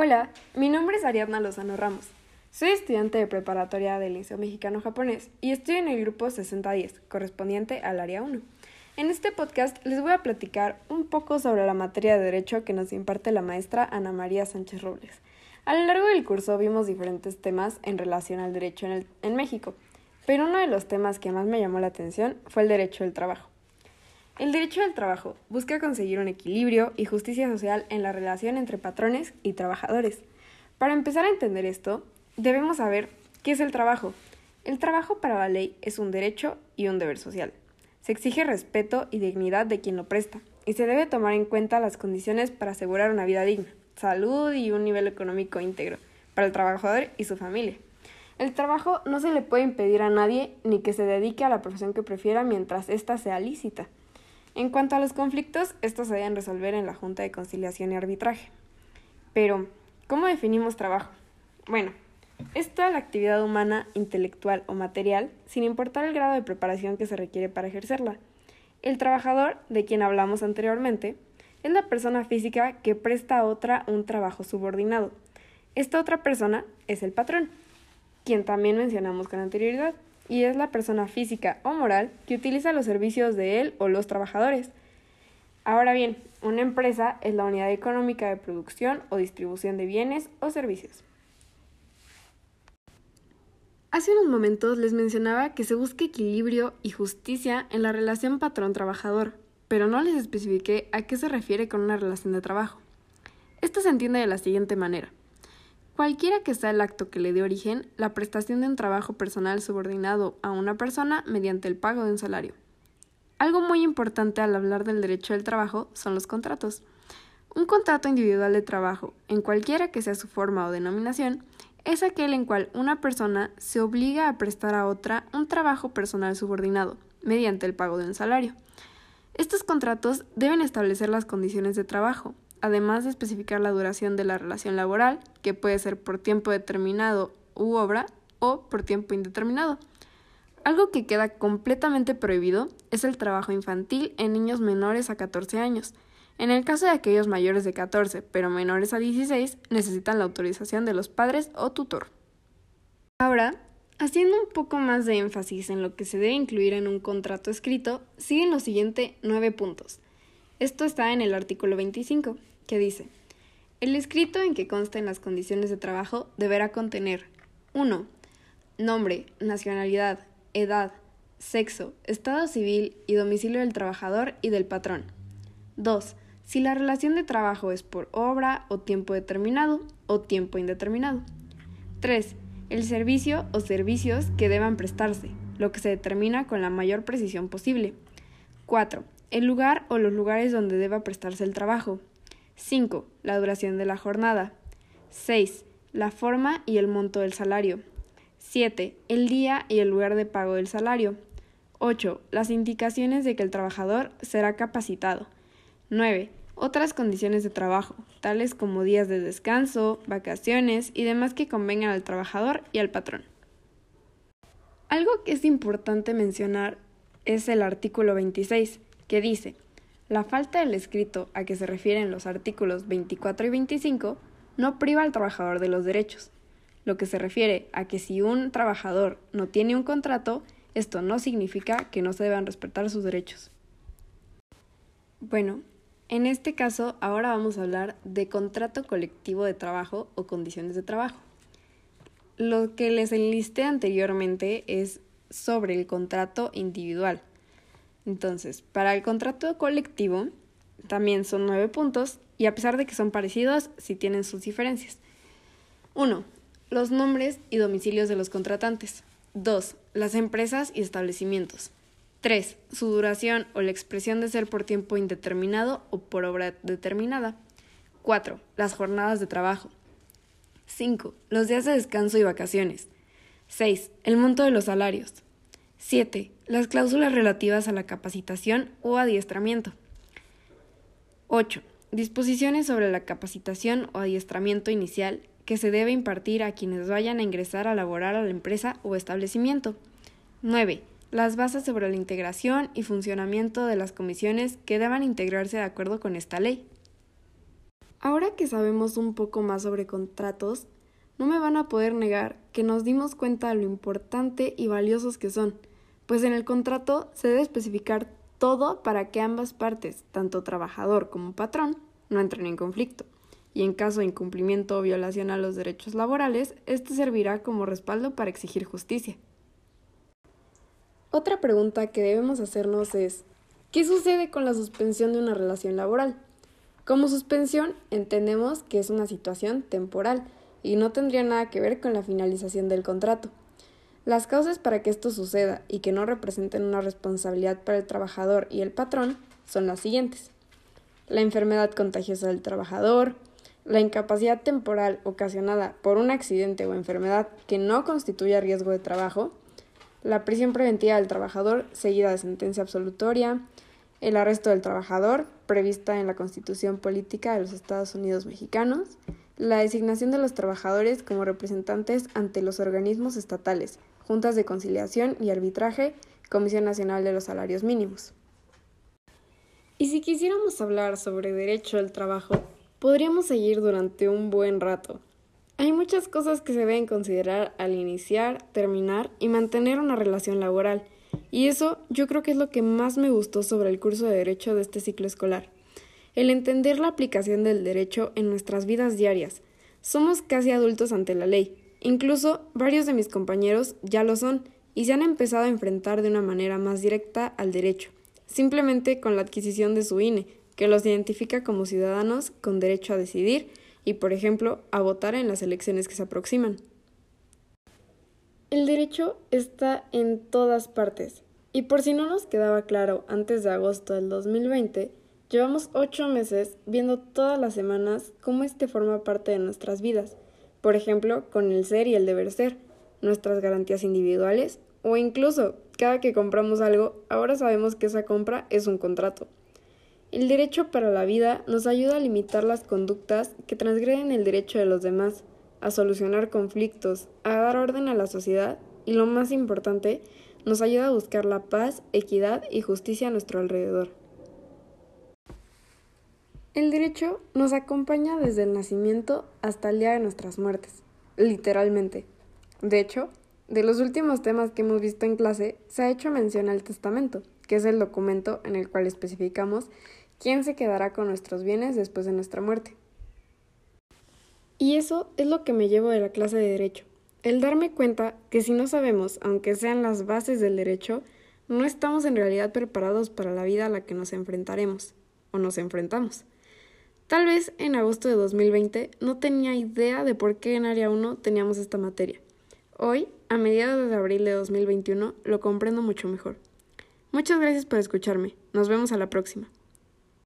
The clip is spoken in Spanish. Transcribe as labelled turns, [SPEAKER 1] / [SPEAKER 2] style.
[SPEAKER 1] Hola, mi nombre es Ariadna Lozano Ramos. Soy estudiante de preparatoria del Liceo Mexicano Japonés y estoy en el grupo 6010, correspondiente al área 1. En este podcast les voy a platicar un poco sobre la materia de Derecho que nos imparte la maestra Ana María Sánchez Robles. A lo largo del curso vimos diferentes temas en relación al derecho en, en México, pero uno de los temas que más me llamó la atención fue el derecho del trabajo. El derecho del trabajo busca conseguir un equilibrio y justicia social en la relación entre patrones y trabajadores. Para empezar a entender esto, debemos saber qué es el trabajo. El trabajo para la ley es un derecho y un deber social. Se exige respeto y dignidad de quien lo presta, y se debe tomar en cuenta las condiciones para asegurar una vida digna, salud y un nivel económico íntegro para el trabajador y su familia. El trabajo no se le puede impedir a nadie ni que se dedique a la profesión que prefiera mientras ésta sea lícita. En cuanto a los conflictos, estos se deben resolver en la Junta de Conciliación y Arbitraje. Pero, ¿cómo definimos trabajo? Bueno, es toda la actividad humana, intelectual o material, sin importar el grado de preparación que se requiere para ejercerla. El trabajador, de quien hablamos anteriormente, es la persona física que presta a otra un trabajo subordinado. Esta otra persona es el patrón, quien también mencionamos con anterioridad y es la persona física o moral que utiliza los servicios de él o los trabajadores. Ahora bien, una empresa es la unidad económica de producción o distribución de bienes o servicios. Hace unos momentos les mencionaba que se busca equilibrio y justicia en la relación patrón-trabajador, pero no les especifiqué a qué se refiere con una relación de trabajo. Esto se entiende de la siguiente manera. Cualquiera que sea el acto que le dé origen, la prestación de un trabajo personal subordinado a una persona mediante el pago de un salario. Algo muy importante al hablar del derecho del trabajo son los contratos. Un contrato individual de trabajo, en cualquiera que sea su forma o denominación, es aquel en cual una persona se obliga a prestar a otra un trabajo personal subordinado, mediante el pago de un salario. Estos contratos deben establecer las condiciones de trabajo, además de especificar la duración de la relación laboral, que puede ser por tiempo determinado u obra o por tiempo indeterminado. Algo que queda completamente prohibido es el trabajo infantil en niños menores a 14 años. En el caso de aquellos mayores de 14 pero menores a 16, necesitan la autorización de los padres o tutor. Ahora, haciendo un poco más de énfasis en lo que se debe incluir en un contrato escrito, siguen los siguientes nueve puntos. Esto está en el artículo 25, que dice, el escrito en que consten las condiciones de trabajo deberá contener 1. Nombre, nacionalidad, edad, sexo, estado civil y domicilio del trabajador y del patrón. 2. Si la relación de trabajo es por obra o tiempo determinado o tiempo indeterminado. 3. El servicio o servicios que deban prestarse, lo que se determina con la mayor precisión posible. 4 el lugar o los lugares donde deba prestarse el trabajo. 5. La duración de la jornada. 6. La forma y el monto del salario. 7. El día y el lugar de pago del salario. 8. Las indicaciones de que el trabajador será capacitado. 9. Otras condiciones de trabajo, tales como días de descanso, vacaciones y demás que convengan al trabajador y al patrón. Algo que es importante mencionar es el artículo 26, que dice, la falta del escrito a que se refieren los artículos 24 y 25 no priva al trabajador de los derechos, lo que se refiere a que si un trabajador no tiene un contrato, esto no significa que no se deban respetar sus derechos. Bueno, en este caso ahora vamos a hablar de contrato colectivo de trabajo o condiciones de trabajo. Lo que les enlisté anteriormente es sobre el contrato individual, entonces, para el contrato colectivo también son nueve puntos y a pesar de que son parecidos, sí tienen sus diferencias. 1. Los nombres y domicilios de los contratantes. 2. Las empresas y establecimientos. 3. Su duración o la expresión de ser por tiempo indeterminado o por obra determinada. 4. Las jornadas de trabajo. 5. Los días de descanso y vacaciones. 6. El monto de los salarios. 7. Las cláusulas relativas a la capacitación o adiestramiento. 8. Disposiciones sobre la capacitación o adiestramiento inicial que se debe impartir a quienes vayan a ingresar a laborar a la empresa o establecimiento. 9. Las bases sobre la integración y funcionamiento de las comisiones que deban integrarse de acuerdo con esta ley. Ahora que sabemos un poco más sobre contratos, no me van a poder negar que nos dimos cuenta de lo importante y valiosos que son, pues en el contrato se debe especificar todo para que ambas partes, tanto trabajador como patrón, no entren en conflicto. Y en caso de incumplimiento o violación a los derechos laborales, este servirá como respaldo para exigir justicia. Otra pregunta que debemos hacernos es, ¿qué sucede con la suspensión de una relación laboral? Como suspensión entendemos que es una situación temporal y no tendría nada que ver con la finalización del contrato. Las causas para que esto suceda y que no representen una responsabilidad para el trabajador y el patrón son las siguientes. La enfermedad contagiosa del trabajador, la incapacidad temporal ocasionada por un accidente o enfermedad que no constituya riesgo de trabajo, la prisión preventiva del trabajador seguida de sentencia absolutoria, el arresto del trabajador, prevista en la Constitución Política de los Estados Unidos Mexicanos, la designación de los trabajadores como representantes ante los organismos estatales, juntas de conciliación y arbitraje, Comisión Nacional de los Salarios Mínimos. Y si quisiéramos hablar sobre derecho al trabajo, podríamos seguir durante un buen rato. Hay muchas cosas que se deben considerar al iniciar, terminar y mantener una relación laboral, y eso yo creo que es lo que más me gustó sobre el curso de Derecho de este ciclo escolar el entender la aplicación del derecho en nuestras vidas diarias. Somos casi adultos ante la ley. Incluso varios de mis compañeros ya lo son y se han empezado a enfrentar de una manera más directa al derecho, simplemente con la adquisición de su INE, que los identifica como ciudadanos con derecho a decidir y, por ejemplo, a votar en las elecciones que se aproximan. El derecho está en todas partes. Y por si no nos quedaba claro antes de agosto del 2020, Llevamos ocho meses viendo todas las semanas cómo este forma parte de nuestras vidas, por ejemplo, con el ser y el deber ser, nuestras garantías individuales o incluso cada que compramos algo, ahora sabemos que esa compra es un contrato. El derecho para la vida nos ayuda a limitar las conductas que transgreden el derecho de los demás, a solucionar conflictos, a dar orden a la sociedad y lo más importante, nos ayuda a buscar la paz, equidad y justicia a nuestro alrededor. El derecho nos acompaña desde el nacimiento hasta el día de nuestras muertes, literalmente. De hecho, de los últimos temas que hemos visto en clase, se ha hecho mención al testamento, que es el documento en el cual especificamos quién se quedará con nuestros bienes después de nuestra muerte. Y eso es lo que me llevo de la clase de derecho, el darme cuenta que si no sabemos, aunque sean las bases del derecho, no estamos en realidad preparados para la vida a la que nos enfrentaremos o nos enfrentamos. Tal vez en agosto de 2020 no tenía idea de por qué en Área 1 teníamos esta materia. Hoy, a mediados de abril de 2021, lo comprendo mucho mejor. Muchas gracias por escucharme. Nos vemos a la próxima.